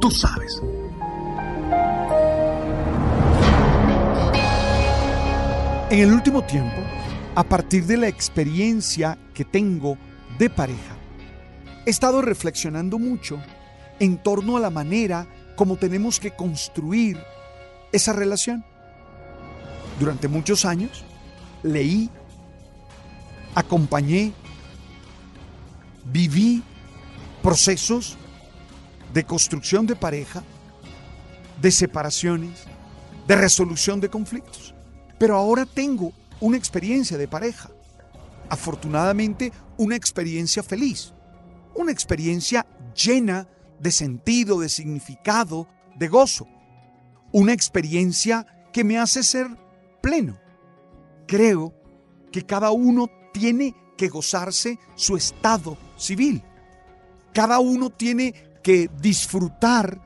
Tú sabes. En el último tiempo, a partir de la experiencia que tengo de pareja, he estado reflexionando mucho en torno a la manera como tenemos que construir esa relación. Durante muchos años leí, acompañé, viví procesos de construcción de pareja, de separaciones, de resolución de conflictos. Pero ahora tengo una experiencia de pareja. Afortunadamente, una experiencia feliz. Una experiencia llena de sentido, de significado, de gozo. Una experiencia que me hace ser pleno. Creo que cada uno tiene que gozarse su estado civil. Cada uno tiene que disfrutar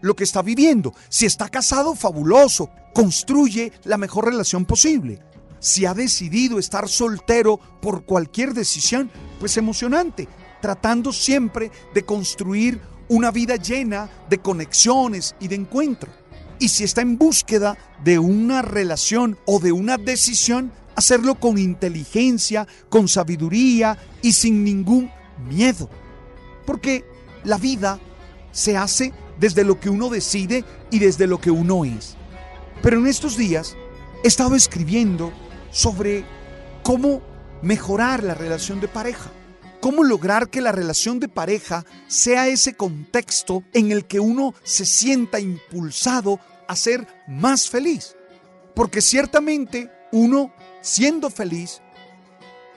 lo que está viviendo. Si está casado, fabuloso construye la mejor relación posible. Si ha decidido estar soltero por cualquier decisión, pues emocionante, tratando siempre de construir una vida llena de conexiones y de encuentro. Y si está en búsqueda de una relación o de una decisión, hacerlo con inteligencia, con sabiduría y sin ningún miedo. Porque la vida se hace desde lo que uno decide y desde lo que uno es. Pero en estos días he estado escribiendo sobre cómo mejorar la relación de pareja. Cómo lograr que la relación de pareja sea ese contexto en el que uno se sienta impulsado a ser más feliz. Porque ciertamente uno, siendo feliz,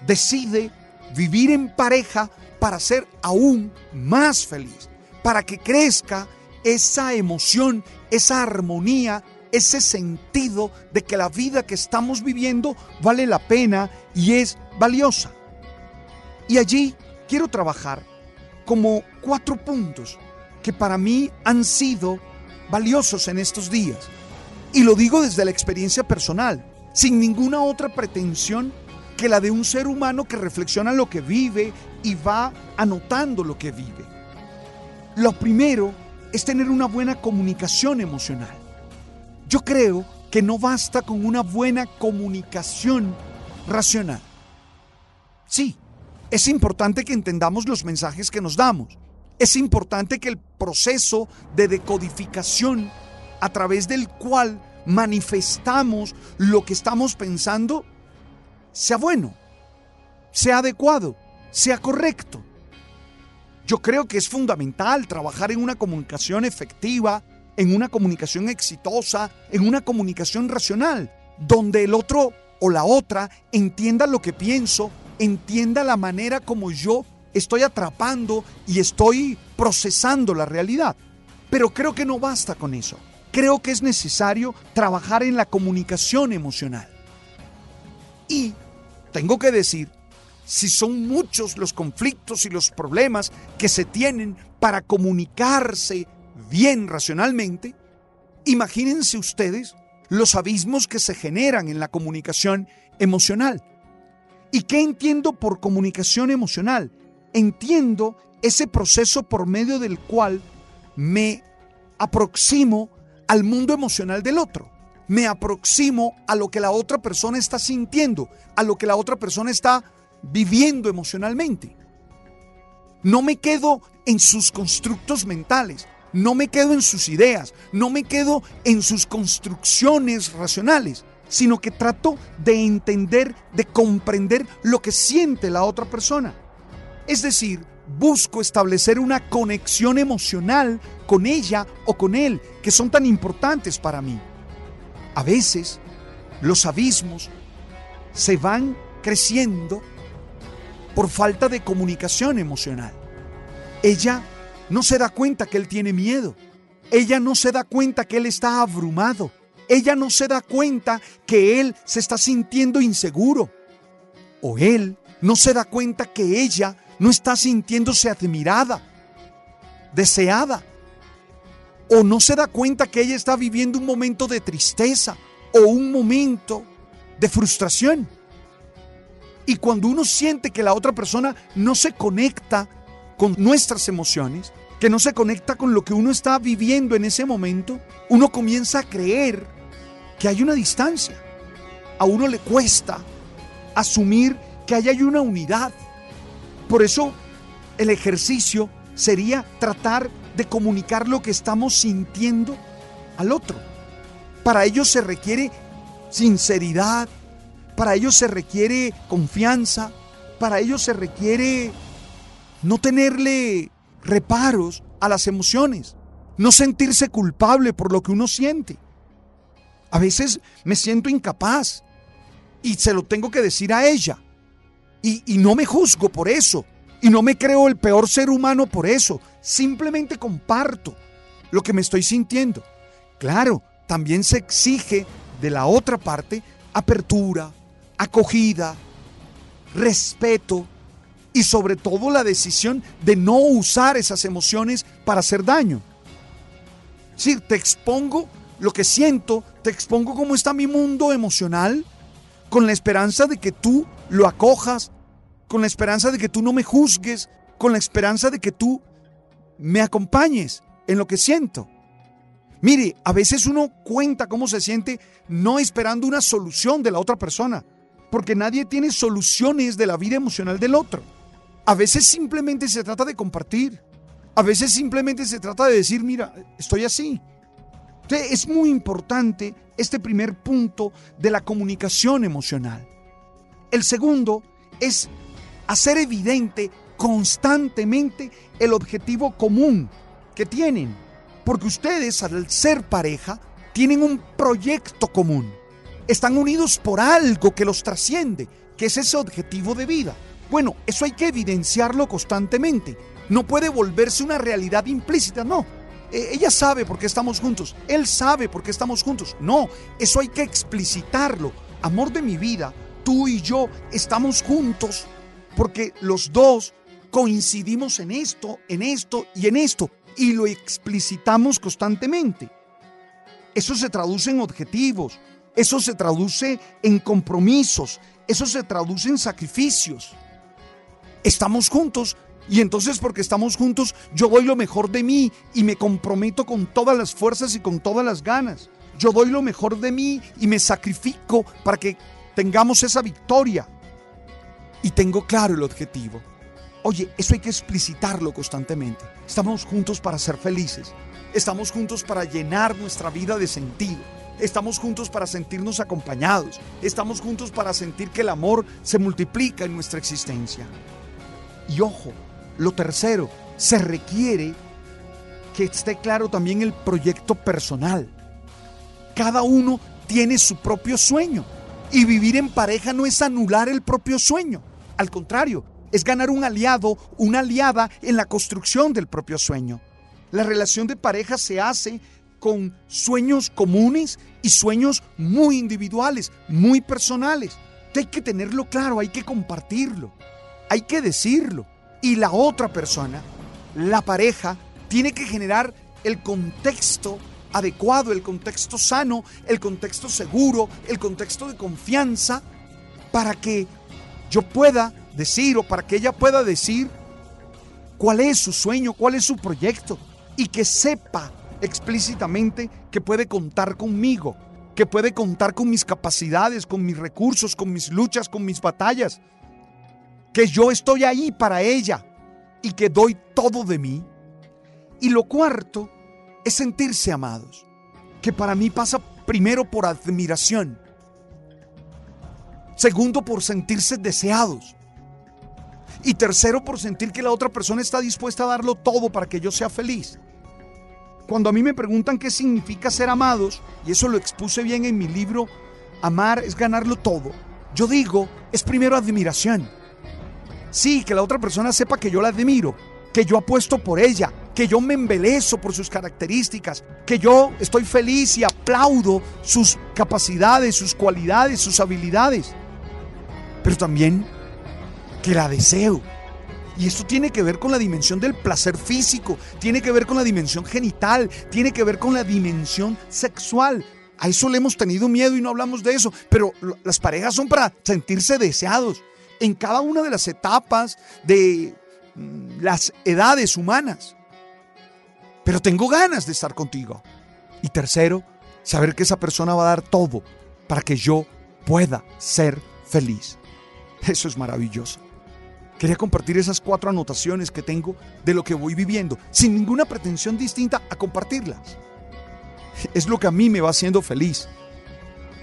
decide vivir en pareja para ser aún más feliz, para que crezca esa emoción, esa armonía ese sentido de que la vida que estamos viviendo vale la pena y es valiosa. Y allí quiero trabajar como cuatro puntos que para mí han sido valiosos en estos días. Y lo digo desde la experiencia personal, sin ninguna otra pretensión que la de un ser humano que reflexiona lo que vive y va anotando lo que vive. Lo primero es tener una buena comunicación emocional. Yo creo que no basta con una buena comunicación racional. Sí, es importante que entendamos los mensajes que nos damos. Es importante que el proceso de decodificación a través del cual manifestamos lo que estamos pensando sea bueno, sea adecuado, sea correcto. Yo creo que es fundamental trabajar en una comunicación efectiva, en una comunicación exitosa, en una comunicación racional, donde el otro o la otra entienda lo que pienso, entienda la manera como yo estoy atrapando y estoy procesando la realidad. Pero creo que no basta con eso. Creo que es necesario trabajar en la comunicación emocional. Y tengo que decir, si son muchos los conflictos y los problemas que se tienen para comunicarse bien racionalmente, imagínense ustedes los abismos que se generan en la comunicación emocional. ¿Y qué entiendo por comunicación emocional? Entiendo ese proceso por medio del cual me aproximo al mundo emocional del otro. Me aproximo a lo que la otra persona está sintiendo, a lo que la otra persona está viviendo emocionalmente. No me quedo en sus constructos mentales, no me quedo en sus ideas, no me quedo en sus construcciones racionales, sino que trato de entender, de comprender lo que siente la otra persona. Es decir, busco establecer una conexión emocional con ella o con él, que son tan importantes para mí. A veces, los abismos se van creciendo por falta de comunicación emocional. Ella no se da cuenta que él tiene miedo. Ella no se da cuenta que él está abrumado. Ella no se da cuenta que él se está sintiendo inseguro. O él no se da cuenta que ella no está sintiéndose admirada, deseada. O no se da cuenta que ella está viviendo un momento de tristeza o un momento de frustración. Y cuando uno siente que la otra persona no se conecta con nuestras emociones, que no se conecta con lo que uno está viviendo en ese momento, uno comienza a creer que hay una distancia. A uno le cuesta asumir que ahí hay una unidad. Por eso el ejercicio sería tratar de comunicar lo que estamos sintiendo al otro. Para ello se requiere sinceridad, para ello se requiere confianza, para ello se requiere no tenerle reparos a las emociones, no sentirse culpable por lo que uno siente. A veces me siento incapaz y se lo tengo que decir a ella. Y, y, no me juzgo por eso. Y no me creo el peor ser humano por eso. Simplemente comparto lo que me estoy sintiendo. Claro, también se exige de la otra parte apertura, acogida, respeto y sobre todo la decisión de no usar esas emociones para hacer daño. Si te expongo lo que siento, te expongo cómo está mi mundo emocional, con la esperanza de que tú lo acojas, con la esperanza de que tú no me juzgues, con la esperanza de que tú me acompañes en lo que siento. Mire, a veces uno cuenta cómo se siente no esperando una solución de la otra persona, porque nadie tiene soluciones de la vida emocional del otro. A veces simplemente se trata de compartir. A veces simplemente se trata de decir, mira, estoy así. Es muy importante este primer punto de la comunicación emocional. El segundo es hacer evidente constantemente el objetivo común que tienen. Porque ustedes, al ser pareja, tienen un proyecto común. Están unidos por algo que los trasciende, que es ese objetivo de vida. Bueno, eso hay que evidenciarlo constantemente. No puede volverse una realidad implícita, no. E, ella sabe por qué estamos juntos, él sabe por qué estamos juntos. No, eso hay que explicitarlo. Amor de mi vida, tú y yo estamos juntos porque los dos coincidimos en esto, en esto y en esto y lo explicitamos constantemente. Eso se traduce en objetivos, eso se traduce en compromisos, eso se traduce en sacrificios. Estamos juntos y entonces porque estamos juntos yo doy lo mejor de mí y me comprometo con todas las fuerzas y con todas las ganas. Yo doy lo mejor de mí y me sacrifico para que tengamos esa victoria. Y tengo claro el objetivo. Oye, eso hay que explicitarlo constantemente. Estamos juntos para ser felices. Estamos juntos para llenar nuestra vida de sentido. Estamos juntos para sentirnos acompañados. Estamos juntos para sentir que el amor se multiplica en nuestra existencia. Y ojo, lo tercero, se requiere que esté claro también el proyecto personal. Cada uno tiene su propio sueño. Y vivir en pareja no es anular el propio sueño. Al contrario, es ganar un aliado, una aliada en la construcción del propio sueño. La relación de pareja se hace con sueños comunes y sueños muy individuales, muy personales. Hay que tenerlo claro, hay que compartirlo, hay que decirlo. Y la otra persona, la pareja, tiene que generar el contexto adecuado, el contexto sano, el contexto seguro, el contexto de confianza, para que yo pueda decir o para que ella pueda decir cuál es su sueño, cuál es su proyecto y que sepa explícitamente que puede contar conmigo, que puede contar con mis capacidades, con mis recursos, con mis luchas, con mis batallas, que yo estoy ahí para ella y que doy todo de mí. Y lo cuarto es sentirse amados, que para mí pasa primero por admiración, segundo por sentirse deseados y tercero por sentir que la otra persona está dispuesta a darlo todo para que yo sea feliz. Cuando a mí me preguntan qué significa ser amados, y eso lo expuse bien en mi libro, Amar es ganarlo todo, yo digo, es primero admiración. Sí, que la otra persona sepa que yo la admiro, que yo apuesto por ella, que yo me embelezo por sus características, que yo estoy feliz y aplaudo sus capacidades, sus cualidades, sus habilidades. Pero también que la deseo. Y esto tiene que ver con la dimensión del placer físico, tiene que ver con la dimensión genital, tiene que ver con la dimensión sexual. A eso le hemos tenido miedo y no hablamos de eso, pero las parejas son para sentirse deseados en cada una de las etapas de mm, las edades humanas. Pero tengo ganas de estar contigo. Y tercero, saber que esa persona va a dar todo para que yo pueda ser feliz. Eso es maravilloso. Quería compartir esas cuatro anotaciones que tengo de lo que voy viviendo, sin ninguna pretensión distinta a compartirlas. Es lo que a mí me va haciendo feliz,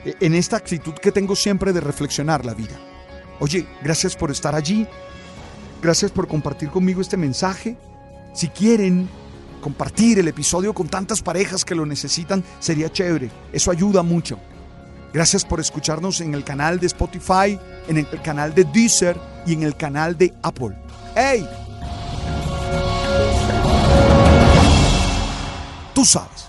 e, en esta actitud que tengo siempre de reflexionar la vida. Oye, gracias por estar allí, gracias por compartir conmigo este mensaje. Si quieren compartir el episodio con tantas parejas que lo necesitan, sería chévere, eso ayuda mucho. Gracias por escucharnos en el canal de Spotify, en el canal de Deezer y en el canal de Apple. ¡Hey! Tú sabes.